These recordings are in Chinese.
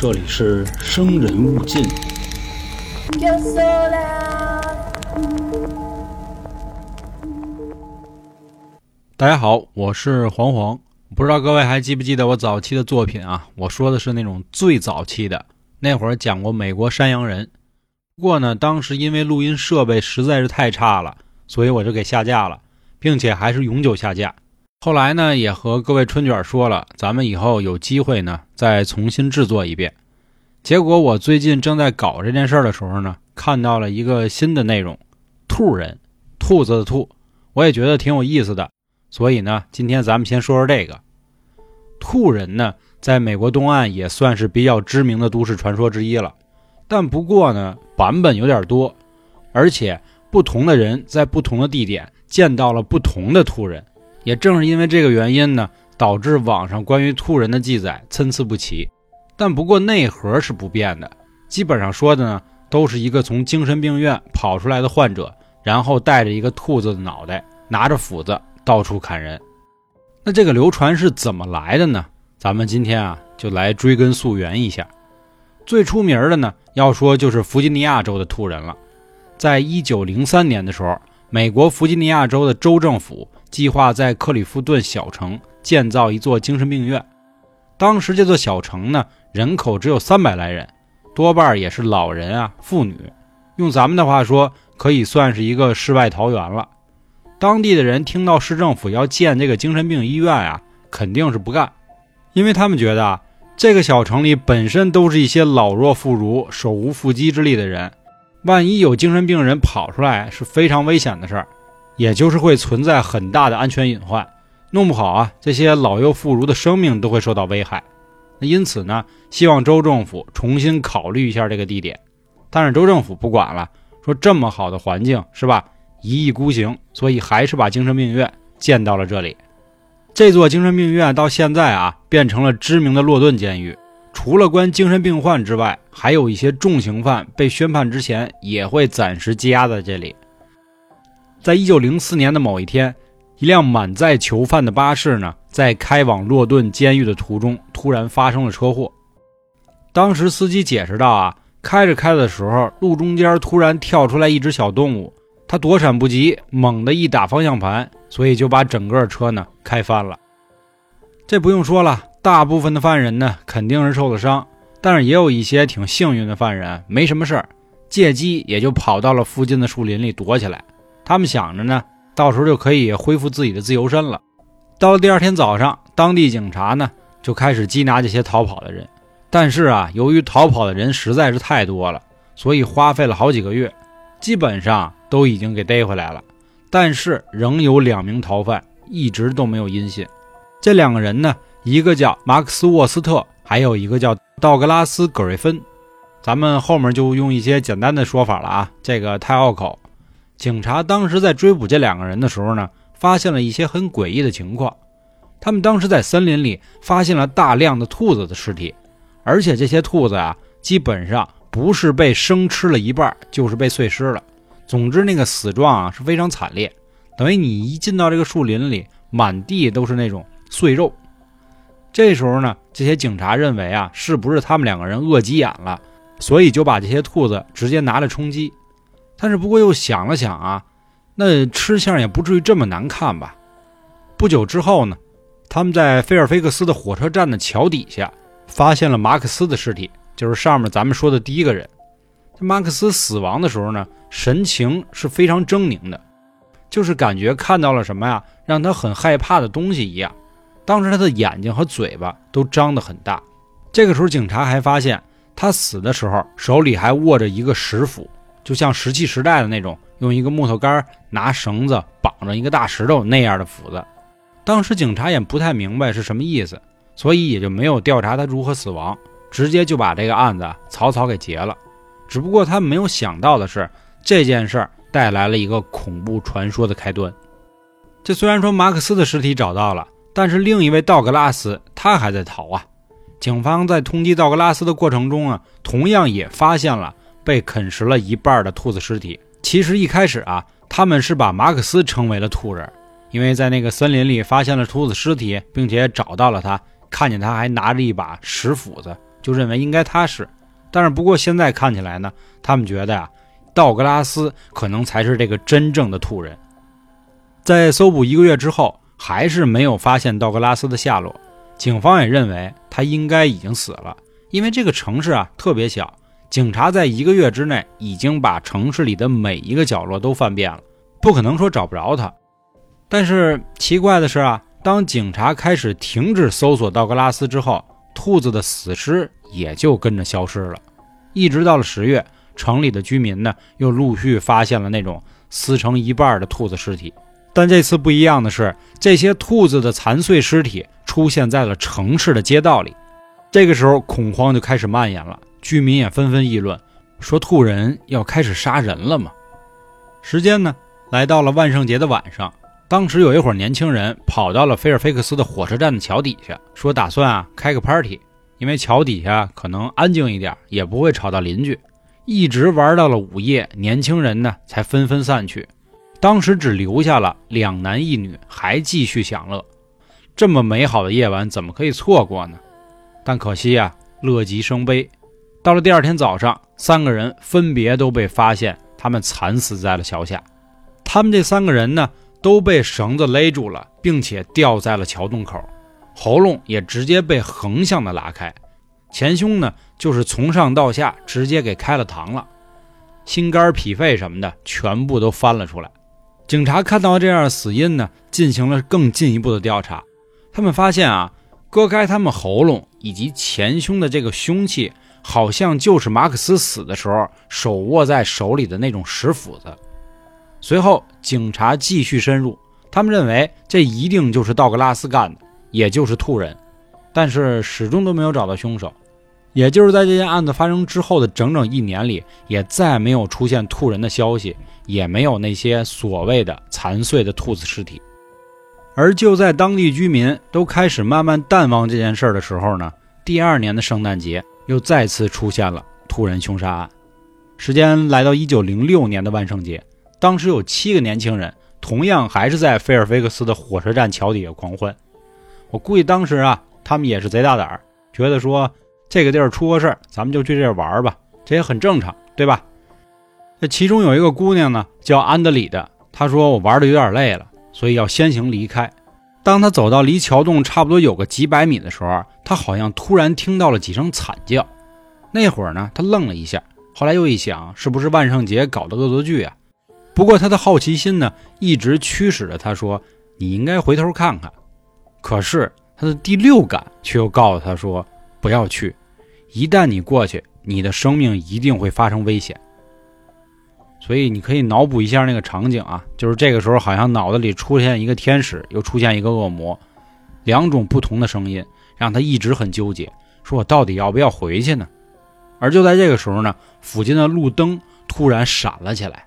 这里是生人勿近。大家好，我是黄黄。不知道各位还记不记得我早期的作品啊？我说的是那种最早期的，那会儿讲过美国山羊人。不过呢，当时因为录音设备实在是太差了，所以我就给下架了，并且还是永久下架。后来呢，也和各位春卷说了，咱们以后有机会呢再重新制作一遍。结果我最近正在搞这件事儿的时候呢，看到了一个新的内容——兔人，兔子的兔，我也觉得挺有意思的。所以呢，今天咱们先说说这个兔人呢，在美国东岸也算是比较知名的都市传说之一了。但不过呢，版本有点多，而且不同的人在不同的地点见到了不同的兔人。也正是因为这个原因呢，导致网上关于兔人的记载参差不齐。但不过内核是不变的，基本上说的呢，都是一个从精神病院跑出来的患者，然后带着一个兔子的脑袋，拿着斧子。到处砍人，那这个流传是怎么来的呢？咱们今天啊，就来追根溯源一下。最出名的呢，要说就是弗吉尼亚州的兔人了。在一九零三年的时候，美国弗吉尼亚州的州政府计划在克里夫顿小城建造一座精神病院。当时这座小城呢，人口只有三百来人，多半也是老人啊、妇女。用咱们的话说，可以算是一个世外桃源了。当地的人听到市政府要建这个精神病医院啊，肯定是不干，因为他们觉得啊，这个小城里本身都是一些老弱妇孺、手无缚鸡之力的人，万一有精神病人跑出来，是非常危险的事儿，也就是会存在很大的安全隐患，弄不好啊，这些老幼妇孺的生命都会受到危害。那因此呢，希望州政府重新考虑一下这个地点，但是州政府不管了，说这么好的环境是吧？一意孤行，所以还是把精神病院建到了这里。这座精神病院到现在啊，变成了知名的洛顿监狱。除了关精神病患之外，还有一些重刑犯被宣判之前也会暂时羁押在这里。在一九零四年的某一天，一辆满载囚犯的巴士呢，在开往洛顿监狱的途中突然发生了车祸。当时司机解释道啊，开着开的时候，路中间突然跳出来一只小动物。他躲闪不及，猛地一打方向盘，所以就把整个车呢开翻了。这不用说了，大部分的犯人呢肯定是受了伤，但是也有一些挺幸运的犯人没什么事儿，借机也就跑到了附近的树林里躲起来。他们想着呢，到时候就可以恢复自己的自由身了。到了第二天早上，当地警察呢就开始缉拿这些逃跑的人，但是啊，由于逃跑的人实在是太多了，所以花费了好几个月，基本上。都已经给逮回来了，但是仍有两名逃犯一直都没有音信。这两个人呢，一个叫马克思沃斯特，还有一个叫道格拉斯葛瑞芬。咱们后面就用一些简单的说法了啊，这个太拗口。警察当时在追捕这两个人的时候呢，发现了一些很诡异的情况。他们当时在森林里发现了大量的兔子的尸体，而且这些兔子啊，基本上不是被生吃了一半，就是被碎尸了。总之，那个死状啊是非常惨烈，等于你一进到这个树林里，满地都是那种碎肉。这时候呢，这些警察认为啊，是不是他们两个人饿急眼了，所以就把这些兔子直接拿来充饥。但是不过又想了想啊，那吃相也不至于这么难看吧？不久之后呢，他们在菲尔菲克斯的火车站的桥底下发现了马克思的尸体，就是上面咱们说的第一个人。马克思死亡的时候呢，神情是非常狰狞的，就是感觉看到了什么呀，让他很害怕的东西一样。当时他的眼睛和嘴巴都张得很大。这个时候，警察还发现他死的时候手里还握着一个石斧，就像石器时代的那种，用一个木头杆拿绳子绑着一个大石头那样的斧子。当时警察也不太明白是什么意思，所以也就没有调查他如何死亡，直接就把这个案子草草给结了。只不过他没有想到的是，这件事儿带来了一个恐怖传说的开端。这虽然说马克思的尸体找到了，但是另一位道格拉斯他还在逃啊。警方在通缉道格拉斯的过程中啊，同样也发现了被啃食了一半的兔子尸体。其实一开始啊，他们是把马克思称为了兔人，因为在那个森林里发现了兔子尸体，并且找到了他，看见他还拿着一把石斧子。就认为应该他是。但是不过现在看起来呢，他们觉得呀，道格拉斯可能才是这个真正的兔人。在搜捕一个月之后，还是没有发现道格拉斯的下落。警方也认为他应该已经死了，因为这个城市啊特别小，警察在一个月之内已经把城市里的每一个角落都翻遍了，不可能说找不着他。但是奇怪的是啊，当警察开始停止搜索道格拉斯之后，兔子的死尸也就跟着消失了。一直到了十月，城里的居民呢又陆续发现了那种撕成一半的兔子尸体。但这次不一样的是，这些兔子的残碎尸体出现在了城市的街道里。这个时候，恐慌就开始蔓延了，居民也纷纷议论，说兔人要开始杀人了吗？时间呢，来到了万圣节的晚上。当时有一伙年轻人跑到了菲尔菲克斯的火车站的桥底下，说打算啊开个 party，因为桥底下可能安静一点，也不会吵到邻居。一直玩到了午夜，年轻人呢才纷纷散去。当时只留下了两男一女，还继续享乐。这么美好的夜晚，怎么可以错过呢？但可惜啊，乐极生悲。到了第二天早上，三个人分别都被发现，他们惨死在了桥下。他们这三个人呢？都被绳子勒住了，并且吊在了桥洞口，喉咙也直接被横向的拉开，前胸呢就是从上到下直接给开了膛了，心肝脾肺什么的全部都翻了出来。警察看到这样的死因呢，进行了更进一步的调查，他们发现啊，割开他们喉咙以及前胸的这个凶器，好像就是马克思死的时候手握在手里的那种石斧子。随后，警察继续深入，他们认为这一定就是道格拉斯干的，也就是兔人，但是始终都没有找到凶手。也就是在这件案子发生之后的整整一年里，也再没有出现兔人的消息，也没有那些所谓的残碎的兔子尸体。而就在当地居民都开始慢慢淡忘这件事的时候呢，第二年的圣诞节又再次出现了突然凶杀案。时间来到一九零六年的万圣节。当时有七个年轻人，同样还是在菲尔菲克斯的火车站桥底下狂欢。我估计当时啊，他们也是贼大胆儿，觉得说这个地儿出个事儿，咱们就去这儿玩吧，这也很正常，对吧？这其中有一个姑娘呢，叫安德里的，她说我玩的有点累了，所以要先行离开。当他走到离桥洞差不多有个几百米的时候，他好像突然听到了几声惨叫。那会儿呢，他愣了一下，后来又一想，是不是万圣节搞的恶作剧啊？不过他的好奇心呢，一直驱使着他说：“你应该回头看看。”可是他的第六感却又告诉他说：“不要去，一旦你过去，你的生命一定会发生危险。”所以你可以脑补一下那个场景啊，就是这个时候好像脑子里出现一个天使，又出现一个恶魔，两种不同的声音，让他一直很纠结，说我到底要不要回去呢？而就在这个时候呢，附近的路灯突然闪了起来。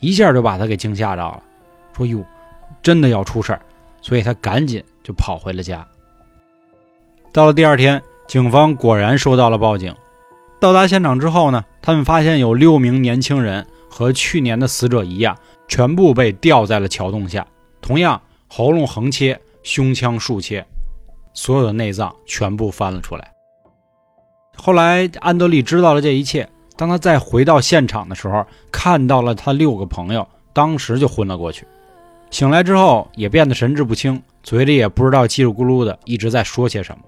一下就把他给惊吓到了，说：“哟，真的要出事儿！”所以他赶紧就跑回了家。到了第二天，警方果然收到了报警。到达现场之后呢，他们发现有六名年轻人和去年的死者一样，全部被吊在了桥洞下，同样喉咙横切，胸腔竖切，所有的内脏全部翻了出来。后来安德利知道了这一切。当他再回到现场的时候，看到了他六个朋友，当时就昏了过去。醒来之后也变得神志不清，嘴里也不知道叽里咕噜的一直在说些什么。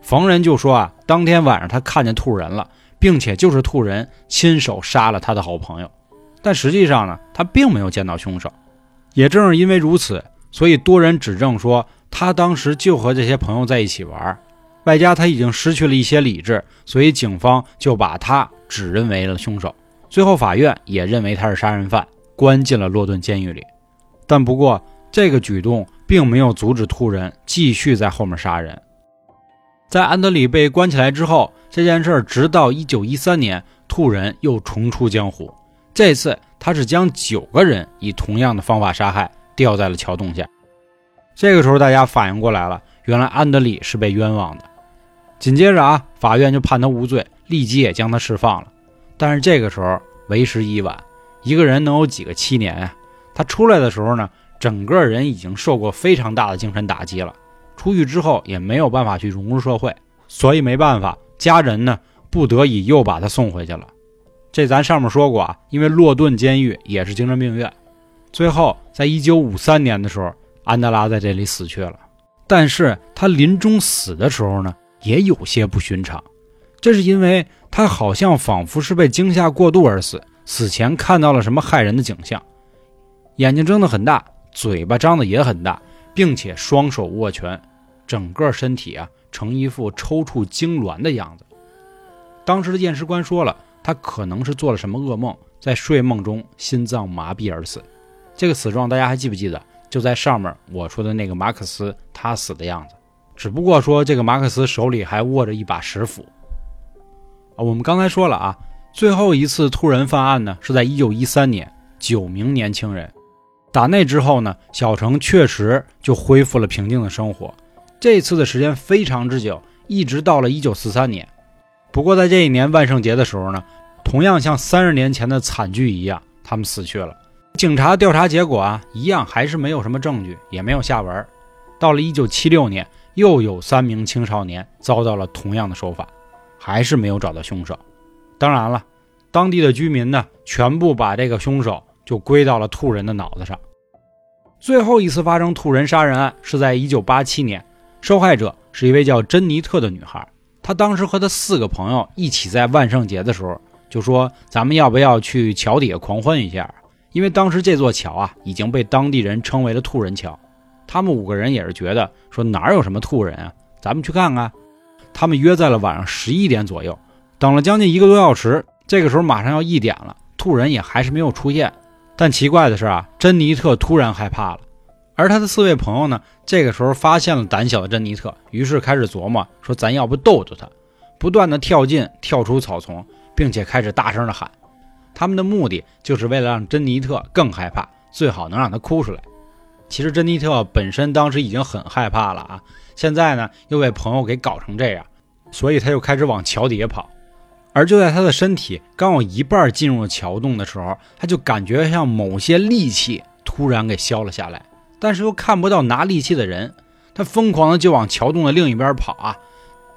逢人就说啊，当天晚上他看见兔人了，并且就是兔人亲手杀了他的好朋友。但实际上呢，他并没有见到凶手。也正是因为如此，所以多人指证说他当时就和这些朋友在一起玩。外加他已经失去了一些理智，所以警方就把他指认为了凶手。最后，法院也认为他是杀人犯，关进了洛顿监狱里。但不过，这个举动并没有阻止兔人继续在后面杀人。在安德里被关起来之后，这件事直到1913年，兔人又重出江湖。这次，他是将九个人以同样的方法杀害，吊在了桥洞下。这个时候，大家反应过来了，原来安德里是被冤枉的。紧接着啊，法院就判他无罪，立即也将他释放了。但是这个时候为时已晚，一个人能有几个七年呀？他出来的时候呢，整个人已经受过非常大的精神打击了。出狱之后也没有办法去融入社会，所以没办法，家人呢不得已又把他送回去了。这咱上面说过啊，因为洛顿监狱也是精神病院。最后，在一九五三年的时候，安德拉在这里死去了。但是他临终死的时候呢，也有些不寻常。这是因为他好像仿佛是被惊吓过度而死，死前看到了什么骇人的景象，眼睛睁得很大，嘴巴张得也很大，并且双手握拳，整个身体啊成一副抽搐痉挛的样子。当时的验尸官说了，他可能是做了什么噩梦，在睡梦中心脏麻痹而死。这个死状大家还记不记得？就在上面我说的那个马克思他死的样子，只不过说这个马克思手里还握着一把石斧。啊，我们刚才说了啊，最后一次突人犯案呢是在1913年，九名年轻人。打那之后呢，小城确实就恢复了平静的生活。这次的时间非常之久，一直到了1943年。不过在这一年万圣节的时候呢，同样像三十年前的惨剧一样，他们死去了。警察调查结果啊，一样还是没有什么证据，也没有下文。到了一九七六年，又有三名青少年遭到了同样的手法，还是没有找到凶手。当然了，当地的居民呢，全部把这个凶手就归到了兔人的脑子上。最后一次发生兔人杀人案是在一九八七年，受害者是一位叫珍妮特的女孩，他当时和他四个朋友一起在万圣节的时候就说：“咱们要不要去桥底下狂欢一下？”因为当时这座桥啊已经被当地人称为了“兔人桥”，他们五个人也是觉得说哪有什么兔人啊，咱们去看看。他们约在了晚上十一点左右，等了将近一个多小时，这个时候马上要一点了，兔人也还是没有出现。但奇怪的是啊，珍妮特突然害怕了，而他的四位朋友呢，这个时候发现了胆小的珍妮特，于是开始琢磨说咱要不逗逗他，不断的跳进、跳出草丛，并且开始大声的喊。他们的目的就是为了让珍妮特更害怕，最好能让她哭出来。其实珍妮特本身当时已经很害怕了啊，现在呢又被朋友给搞成这样，所以他又开始往桥底下跑。而就在他的身体刚有一半进入了桥洞的时候，他就感觉像某些力气突然给消了下来，但是又看不到拿利器的人，他疯狂的就往桥洞的另一边跑啊。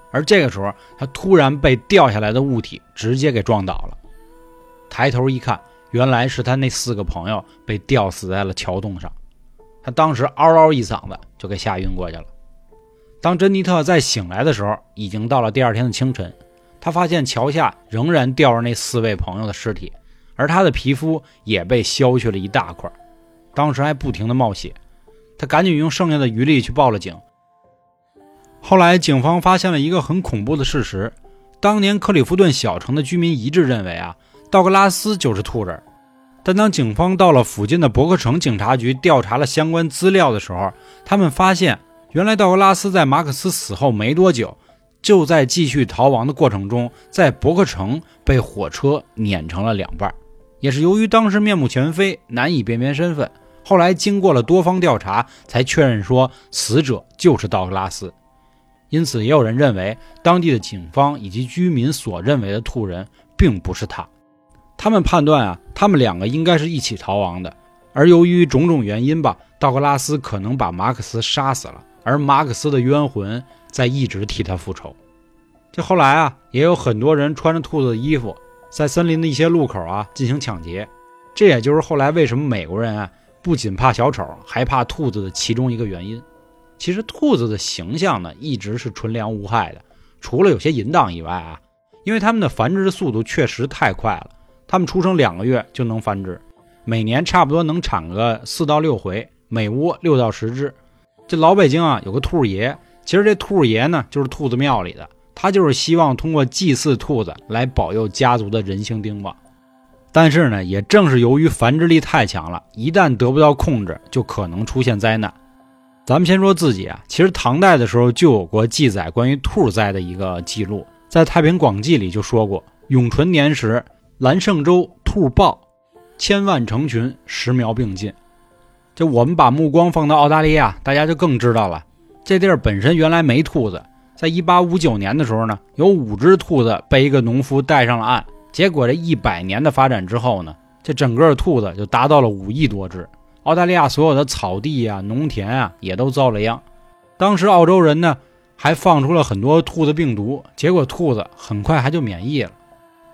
而这个时候，他突然被掉下来的物体直接给撞倒了。抬头一看，原来是他那四个朋友被吊死在了桥洞上。他当时嗷嗷一嗓子就给吓晕过去了。当珍妮特再醒来的时候，已经到了第二天的清晨。他发现桥下仍然吊着那四位朋友的尸体，而他的皮肤也被削去了一大块，当时还不停的冒血。他赶紧用剩下的余力去报了警。后来警方发现了一个很恐怖的事实：当年克里夫顿小城的居民一致认为啊。道格拉斯就是兔人，但当警方到了附近的伯克城警察局调查了相关资料的时候，他们发现，原来道格拉斯在马克思死后没多久，就在继续逃亡的过程中，在伯克城被火车碾成了两半。也是由于当时面目全非，难以辨别身份，后来经过了多方调查，才确认说死者就是道格拉斯。因此，也有人认为，当地的警方以及居民所认为的兔人，并不是他。他们判断啊，他们两个应该是一起逃亡的，而由于种种原因吧，道格拉斯可能把马克思杀死了，而马克思的冤魂在一直替他复仇。这后来啊，也有很多人穿着兔子的衣服，在森林的一些路口啊进行抢劫，这也就是后来为什么美国人啊不仅怕小丑，还怕兔子的其中一个原因。其实兔子的形象呢，一直是纯良无害的，除了有些淫荡以外啊，因为它们的繁殖速度确实太快了。它们出生两个月就能繁殖，每年差不多能产个四到六回，每窝六到十只。这老北京啊有个兔爷，其实这兔爷呢就是兔子庙里的，他就是希望通过祭祀兔子来保佑家族的人兴丁旺。但是呢，也正是由于繁殖力太强了，一旦得不到控制，就可能出现灾难。咱们先说自己啊，其实唐代的时候就有过记载关于兔灾的一个记录，在《太平广记》里就说过，永淳年时。蓝胜州兔暴，千万成群，十苗并进。就我们把目光放到澳大利亚，大家就更知道了。这地儿本身原来没兔子，在一八五九年的时候呢，有五只兔子被一个农夫带上了岸。结果这一百年的发展之后呢，这整个兔子就达到了五亿多只。澳大利亚所有的草地啊、农田啊也都遭了殃。当时澳洲人呢，还放出了很多兔子病毒，结果兔子很快还就免疫了。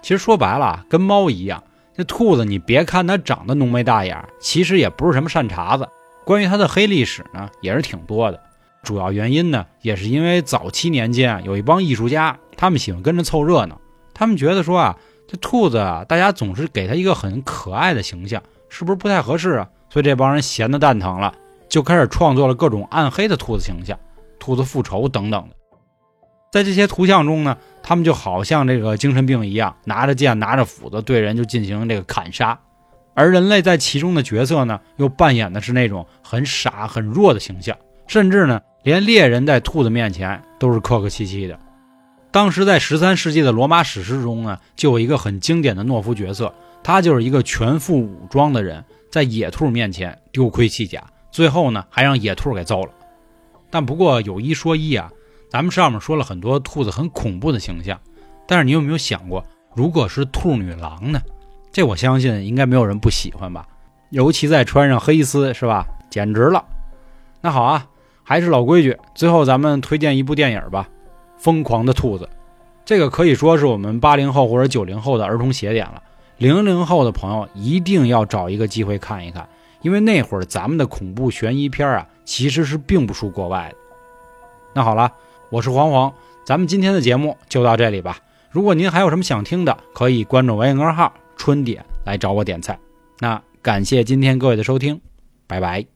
其实说白了，跟猫一样，这兔子你别看它长得浓眉大眼，其实也不是什么善茬子。关于它的黑历史呢，也是挺多的。主要原因呢，也是因为早期年间啊，有一帮艺术家，他们喜欢跟着凑热闹。他们觉得说啊，这兔子啊，大家总是给它一个很可爱的形象，是不是不太合适啊？所以这帮人闲得蛋疼了，就开始创作了各种暗黑的兔子形象，兔子复仇等等的。在这些图像中呢，他们就好像这个精神病一样，拿着剑、拿着斧子对人就进行这个砍杀。而人类在其中的角色呢，又扮演的是那种很傻、很弱的形象，甚至呢，连猎人在兔子面前都是客客气气的。当时在十三世纪的罗马史诗中呢，就有一个很经典的懦夫角色，他就是一个全副武装的人，在野兔面前丢盔弃甲，最后呢，还让野兔给揍了。但不过有一说一啊。咱们上面说了很多兔子很恐怖的形象，但是你有没有想过，如果是兔女郎呢？这我相信应该没有人不喜欢吧，尤其再穿上黑丝，是吧？简直了！那好啊，还是老规矩，最后咱们推荐一部电影吧，《疯狂的兔子》。这个可以说是我们八零后或者九零后的儿童鞋点了，零零后的朋友一定要找一个机会看一看，因为那会儿咱们的恐怖悬疑片啊，其实是并不输国外的。那好了。我是黄黄，咱们今天的节目就到这里吧。如果您还有什么想听的，可以关注微信公众号“春点”来找我点菜。那感谢今天各位的收听，拜拜。